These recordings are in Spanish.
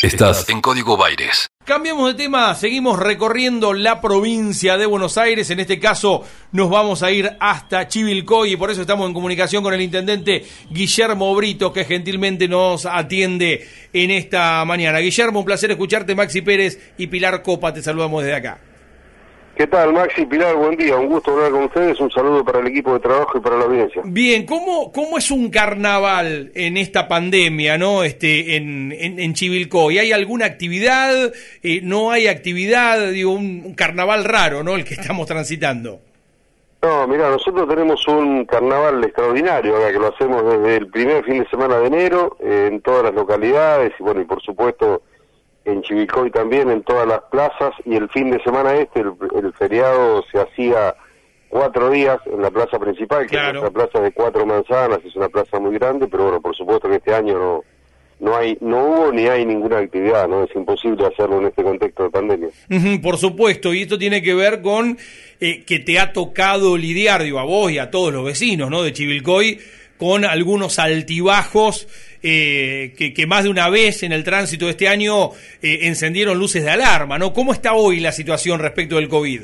Estás en Código Baires. Cambiamos de tema, seguimos recorriendo la provincia de Buenos Aires, en este caso nos vamos a ir hasta Chivilcoy y por eso estamos en comunicación con el intendente Guillermo Brito que gentilmente nos atiende en esta mañana. Guillermo, un placer escucharte, Maxi Pérez y Pilar Copa, te saludamos desde acá. ¿Qué tal, Maxi Pilar? Buen día, un gusto hablar con ustedes, un saludo para el equipo de trabajo y para la audiencia. Bien, ¿cómo, cómo es un carnaval en esta pandemia, no? Este, en, en, en Chivilcoy, ¿hay alguna actividad? Eh, ¿No hay actividad? Digo, un, carnaval raro, ¿no? El que estamos transitando. No, mira, nosotros tenemos un carnaval extraordinario, ahora que lo hacemos desde el primer fin de semana de enero, eh, en todas las localidades, y bueno, y por supuesto en Chivicoy también, en todas las plazas, y el fin de semana este, el, feriado se hacía cuatro días en la plaza principal, que es una plaza de cuatro manzanas, es una plaza muy grande, pero bueno, por supuesto que este año no no hay no hubo ni hay ninguna actividad, no es imposible hacerlo en este contexto de pandemia. por supuesto, y esto tiene que ver con eh, que te ha tocado lidiar, digo, a vos y a todos los vecinos, ¿no? de Chivilcoy con algunos altibajos eh, que, más de una vez en el tránsito de este año eh, encendieron luces de alarma, ¿no? ¿Cómo está hoy la situación respecto del COVID?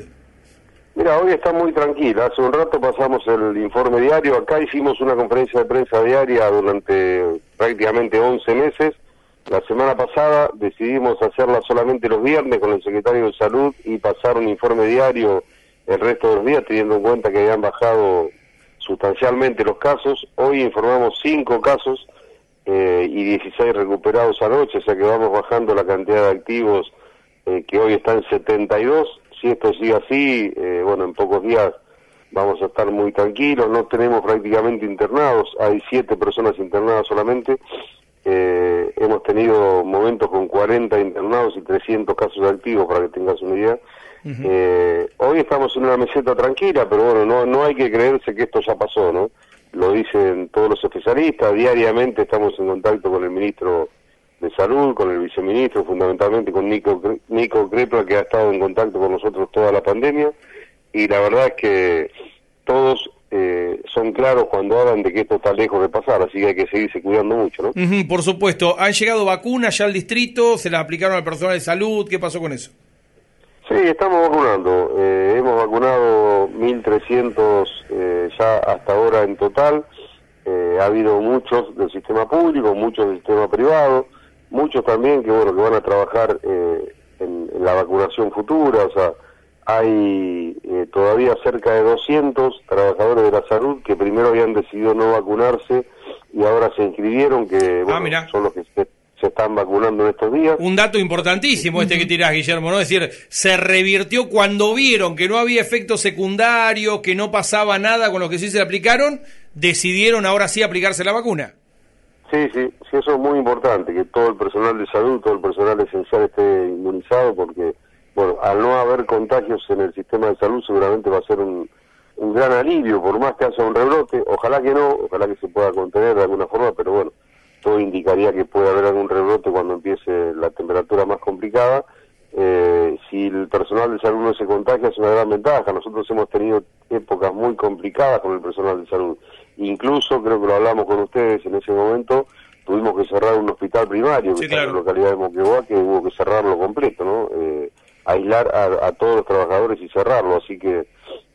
Mira, hoy está muy tranquila. Hace un rato pasamos el informe diario. Acá hicimos una conferencia de prensa diaria durante prácticamente 11 meses. La semana pasada decidimos hacerla solamente los viernes con el secretario de Salud y pasar un informe diario el resto de los días, teniendo en cuenta que habían bajado sustancialmente los casos. Hoy informamos cinco casos eh, y 16 recuperados anoche, o sea que vamos bajando la cantidad de activos eh, que hoy está en 72. Si esto sigue así, eh, bueno, en pocos días vamos a estar muy tranquilos. No tenemos prácticamente internados, hay siete personas internadas solamente. hemos tenido momentos con 40 internados y 300 casos activos, para que tengas una idea. Eh, hoy estamos en una meseta tranquila, pero bueno, no, no hay que creerse que esto ya pasó, ¿no? Lo dicen todos los especialistas, diariamente estamos en contacto con el ministro de Salud, con el viceministro, fundamentalmente con Nico, Nico Crepla, que ha estado en contacto con nosotros toda la pandemia, y la verdad es que todos eh, son claros cuando hablan de que esto está lejos de pasar, así que hay que seguirse cuidando mucho, ¿no? por supuesto. ¿Han llegado vacunas ya al distrito? ¿Se las aplicaron al personal de salud? ¿Qué pasó con eso? Sí, estamos vacunando. Eh, hemos vacunado 1.300 eh, ya hasta ahora en total. Eh, ha habido muchos del sistema público, muchos del sistema privado, muchos también que bueno que van a trabajar en, en, la vacunación futura. O sea, hay todavía cerca de 200 trabajadores de la salud que primero habían decidido no vacunarse y ahora se inscribieron, que ah, bueno, son los que se están vacunando en estos días. Un dato importantísimo este que tirás, Guillermo, ¿no? Es decir, se revirtió cuando vieron que no había efectos secundarios, que no pasaba nada con lo que sí se aplicaron, decidieron ahora sí aplicarse la vacuna. Sí, sí, sí, eso es muy importante, que todo el personal de salud, todo el personal esencial esté inmunizado, porque, bueno, al no haber contagios en el sistema de salud, seguramente va a ser un, un gran alivio, por más que haya un rebrote, ojalá que no, ojalá que se pueda contener de alguna forma, pero bueno, todo indicaría que puede haber algún rebrote cuando empiece la temperatura más complicada. Eh, si el personal de salud no se contagia es una gran ventaja. Nosotros hemos tenido épocas muy complicadas con el personal de salud. Incluso, creo que lo hablamos con ustedes en ese momento, tuvimos que cerrar un hospital primario que está en la localidad de Moquegua, que hubo que cerrarlo completo, ¿no? Eh, aislar a, todos los trabajadores y cerrarlo. Así que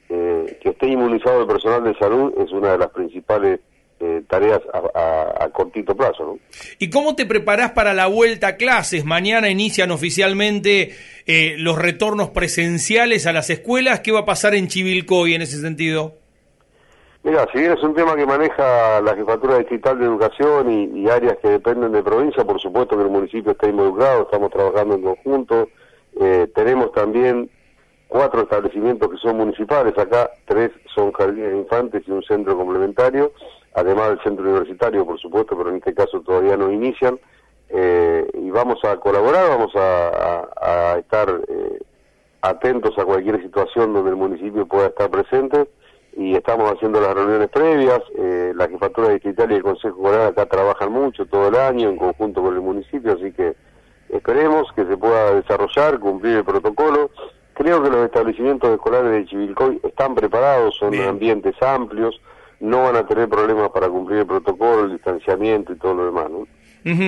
eh, que esté inmunizado el personal de salud es una de las principales eh, tareas a, cortito plazo. ¿no? ¿Y cómo te preparás para la vuelta a clases? Mañana inician oficialmente eh, los retornos presenciales a las escuelas. ¿Qué va a pasar en Chivilcoy en ese sentido? Mira, si bien es un tema que maneja la Jefatura Distrital de Educación y, áreas que dependen de provincia, por supuesto que el municipio está involucrado, estamos trabajando en conjunto. Eh, tenemos también cuatro establecimientos que son municipales, acá tres son jardines de infantes y un centro complementario además del centro universitario, por supuesto, pero en este caso todavía no inician. Eh, y vamos a colaborar, vamos a, estar eh, atentos a cualquier situación donde el municipio pueda estar presente y estamos haciendo las reuniones previas. Eh, la jefatura distrital y el Consejo Escolar acá trabajan mucho todo el año en conjunto con el municipio, así que esperemos que se pueda desarrollar, cumplir el protocolo. Creo que los establecimientos escolares de Chivilcoy están preparados, son ambientes amplios, no van a tener problemas para cumplir el protocolo, el distanciamiento y todo lo demás, ¿no?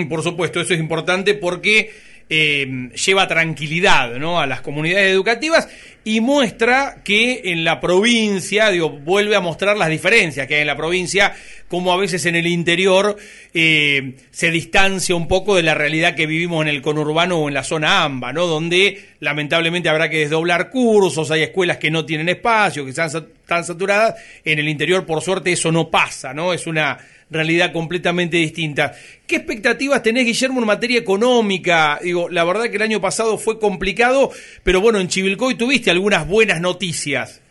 por supuesto, eso es importante porque eh, lleva tranquilidad ¿no? a las comunidades educativas y muestra que en la provincia, digo, vuelve a mostrar las diferencias que hay en la provincia, como a veces en el interior eh, se distancia un poco de la realidad que vivimos en el conurbano o en la zona AMBA, ¿no? donde lamentablemente habrá que desdoblar cursos, hay escuelas que no tienen espacio, que están, están saturadas, en el interior por suerte eso no pasa, ¿no? es una realidad completamente distinta. ¿Qué expectativas tenés, Guillermo, en materia económica? Digo, la verdad que el año pasado fue complicado, pero bueno, en Chivilcoy tuviste algunas buenas noticias.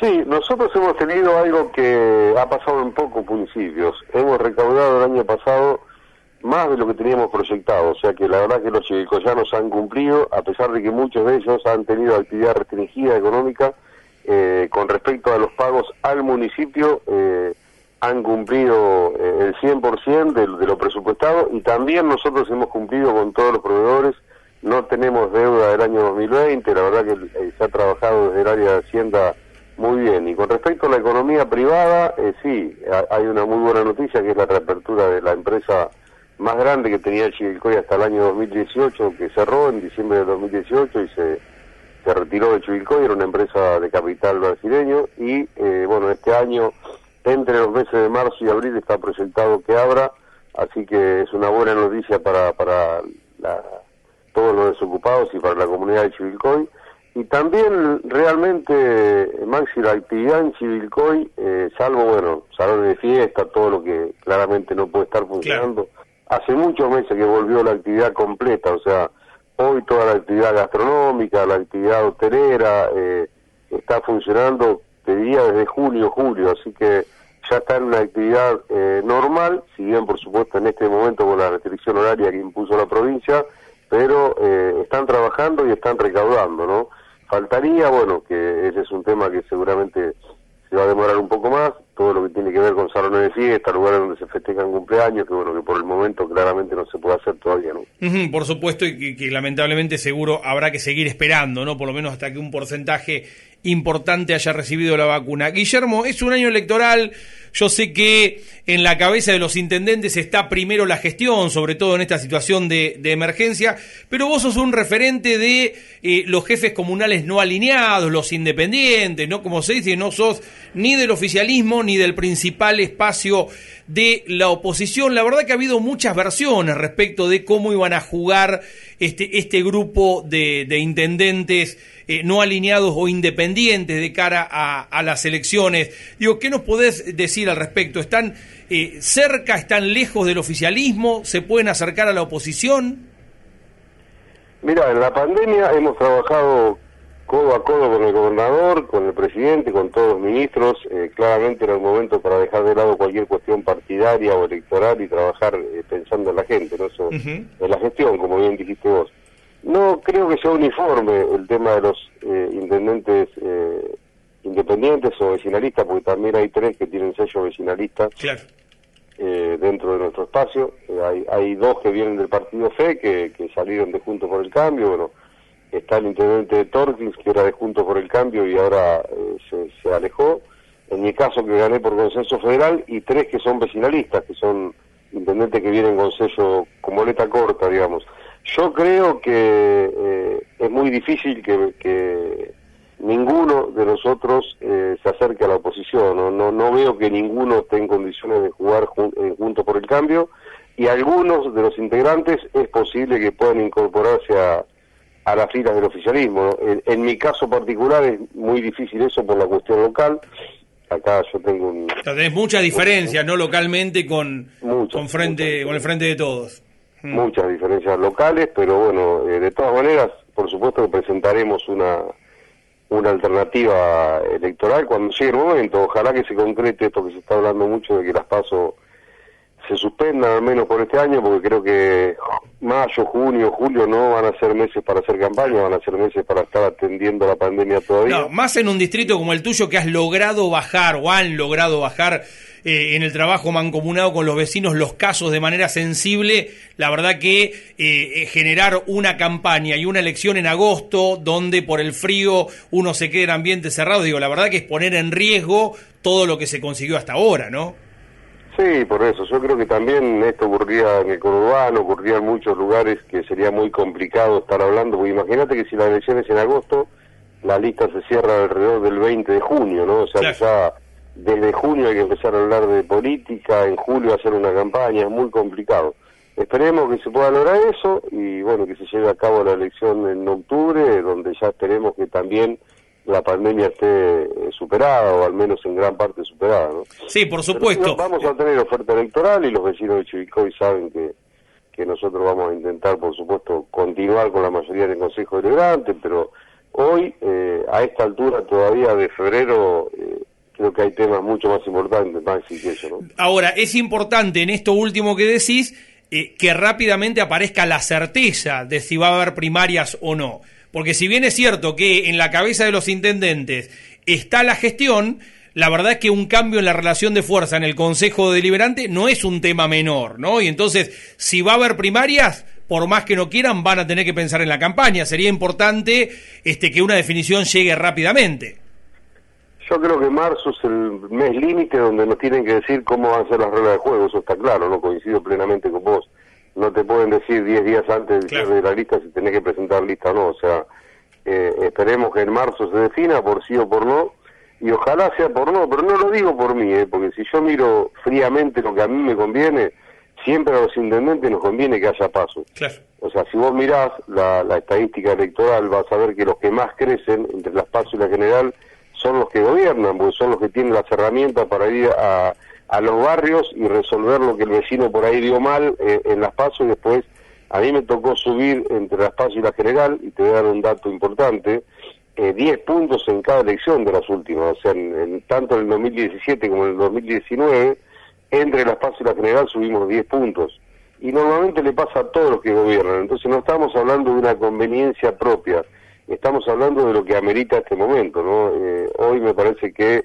Sí, nosotros hemos tenido algo que ha pasado en pocos municipios. Hemos recaudado el año pasado más de lo que teníamos proyectado, o sea que la verdad que los chivilcoyanos han cumplido, a pesar de que muchos de ellos han tenido actividad restringida económica, eh, con respecto a los pagos al municipio, eh, han cumplido eh, el 100% de, de lo presupuestado y también nosotros hemos cumplido con todos los proveedores. No tenemos deuda del año 2020, la verdad que eh, se ha trabajado desde el área de Hacienda muy bien. Y con respecto a la economía privada, eh, sí, hay una muy buena noticia que es la reapertura de la empresa más grande que tenía Chivilcoy hasta el año 2018, que cerró en diciembre de 2018 y se, se retiró de Chivilcoy, era una empresa de capital brasileño y bueno, este año entre los meses de marzo y abril está presentado que abra, así que es una buena noticia para, para todos los desocupados y para la comunidad de Chivilcoy. Y también realmente, Maxi, la actividad en Chivilcoy, eh, salvo, bueno, salones de fiesta, todo lo que claramente no puede estar funcionando, hace muchos meses que volvió la actividad completa, o sea, hoy toda la actividad gastronómica, la actividad hotelera, eh, está funcionando, te diría, desde junio, julio, así que ya está en una actividad eh, normal, si bien por supuesto en este momento con la restricción horaria que impuso la provincia, pero eh, están trabajando y están recaudando, ¿no? Faltaría, bueno, que ese es un tema que seguramente se va a demorar un poco más, todo lo que tiene que ver con salones de fiesta, lugares donde se festejan cumpleaños, que bueno, que por el momento claramente no se puede hacer todavía, ¿no? por supuesto, y que, lamentablemente seguro habrá que seguir esperando, ¿no? Por lo menos hasta que un porcentaje importante haya recibido la vacuna. Guillermo, es un año electoral, yo sé que en la cabeza de los intendentes está primero la gestión, sobre todo en esta situación de, emergencia, pero vos sos un referente de eh, los jefes comunales no alineados, los independientes, ¿no? Como se dice, no sos ni del oficialismo ni del principal espacio de la oposición. La verdad que ha habido muchas versiones respecto de cómo iban a jugar este, este grupo de, intendentes eh, no alineados o independientes de cara a, las elecciones. Digo, ¿qué nos podés decir al respecto? ¿Están eh, cerca, están lejos del oficialismo? ¿Se pueden acercar a la oposición? Mira, en la pandemia hemos trabajado codo a codo con el gobernador, con el presidente, con todos los ministros. Eh, claramente era el momento para dejar de lado cualquier cuestión partidaria o electoral y trabajar eh, pensando en la gente, ¿no? Eso, en la gestión, como bien dijiste vos. No creo que sea uniforme el tema de los eh, intendentes independientes o vecinalistas, porque también hay tres que tienen sello vecinalista dentro de nuestro espacio. hay, hay dos que vienen del partido FE, que, que salieron de Juntos por el Cambio, bueno está el intendente de que era de Juntos por el Cambio y ahora eh, se, alejó. En mi caso, que gané por consenso federal, y tres que son vecinalistas, que son intendentes que vienen con sello como letra corta, digamos. Yo creo que eh, es muy difícil que, ninguno de nosotros eh, se acerque a la oposición. ¿no? No, no veo que ninguno esté en condiciones de jugar junto por el cambio y algunos de los integrantes es posible que puedan incorporarse a, a las filas del oficialismo. En, mi caso particular es muy difícil eso por la cuestión local. Acá yo tengo un... Tenés muchas diferencias, ¿no? Localmente con, con, frente, con el frente de todos. Mm. Muchas diferencias locales, pero bueno, eh, de todas maneras, por supuesto que presentaremos una una alternativa electoral cuando llegue el momento. Ojalá que se concrete esto que se está hablando mucho de que las paso se suspendan al menos por este año, porque creo que mayo, junio, julio no van a ser meses para hacer campaña, van a ser meses para estar atendiendo la pandemia todavía. No, más en un distrito como el tuyo que has logrado bajar o han logrado bajar eh, en el trabajo mancomunado con los vecinos los casos de manera sensible, la verdad que eh, eh, generar una campaña y una elección en agosto donde por el frío uno se quede en ambiente cerrado, digo, la verdad que es poner en riesgo todo lo que se consiguió hasta ahora, ¿no? Sí, por eso. Yo creo que también esto ocurría en el conurbano, ocurría en muchos lugares que sería muy complicado estar hablando, porque imagínate que si la elección es en agosto, la lista se cierra alrededor del 20 de junio, ¿no? O sea, ya desde junio hay que empezar a hablar de política, en julio hacer una campaña, es muy complicado. Esperemos que se pueda lograr eso y bueno, que se lleve a cabo la elección en octubre, donde ya esperemos que también la pandemia esté eh, superada o al menos en gran parte superada. ¿no? Sí, por supuesto. vamos a tener oferta electoral y los vecinos de Chivicoy saben que, que nosotros vamos a intentar, por supuesto, continuar con la mayoría del Consejo Deliberante, pero hoy, eh, a esta altura todavía de febrero, eh, creo que hay temas mucho más importantes, más que eso. ¿no? Ahora, es importante en esto último que decís que rápidamente aparezca la certeza de si va a haber primarias o no. Porque si bien es cierto que en la cabeza de los intendentes está la gestión, la verdad es que un cambio en la relación de fuerza en el Consejo Deliberante no es un tema menor, ¿no? Y entonces, si va a haber primarias, por más que no quieran, van a tener que pensar en la campaña. Sería importante este, que una definición llegue rápidamente. Yo creo que marzo es el mes límite donde nos tienen que decir cómo van a ser las reglas de juego, eso está claro, no coincido plenamente con vos no te pueden decir 10 días antes de la lista si tenés que presentar lista o no. O sea, eh, esperemos que en marzo se defina por sí o por no, y ojalá sea por no, pero no lo digo por mí, eh, porque si yo miro fríamente lo que a mí me conviene, siempre a los intendentes nos conviene que haya paso. O sea, si vos mirás la, la, estadística electoral, vas a ver que los que más crecen entre las pasos y la general son los que gobiernan, porque son los que tienen las herramientas para ir a a los barrios y resolver lo que el vecino por ahí dio mal eh, en las pasos y después a mí me tocó subir entre las pasos y la general y te voy a dar un dato importante, eh, 10 puntos en cada elección de las últimas, o sea, en, tanto en el 2017 como en el 2019, entre las pasos y la general subimos 10 puntos. Y normalmente le pasa a todos los que gobiernan, entonces no estamos hablando de una conveniencia propia, estamos hablando de lo que amerita este momento, ¿no? Eh, hoy me parece que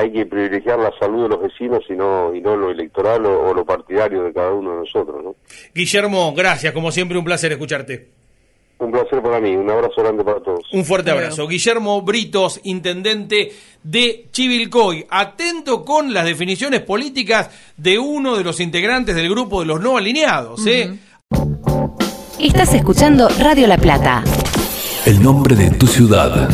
hay que privilegiar la salud de los vecinos y no, y no lo electoral o, lo partidario de cada uno de nosotros. ¿no? Guillermo, gracias, como siempre un placer escucharte. Un placer para mí, un abrazo grande para todos. Un fuerte abrazo. Guillermo Britos, intendente de Chivilcoy, atento con las definiciones políticas de uno de los integrantes del grupo de los no alineados. ¿eh? Estás escuchando Radio La Plata. El nombre de tu ciudad.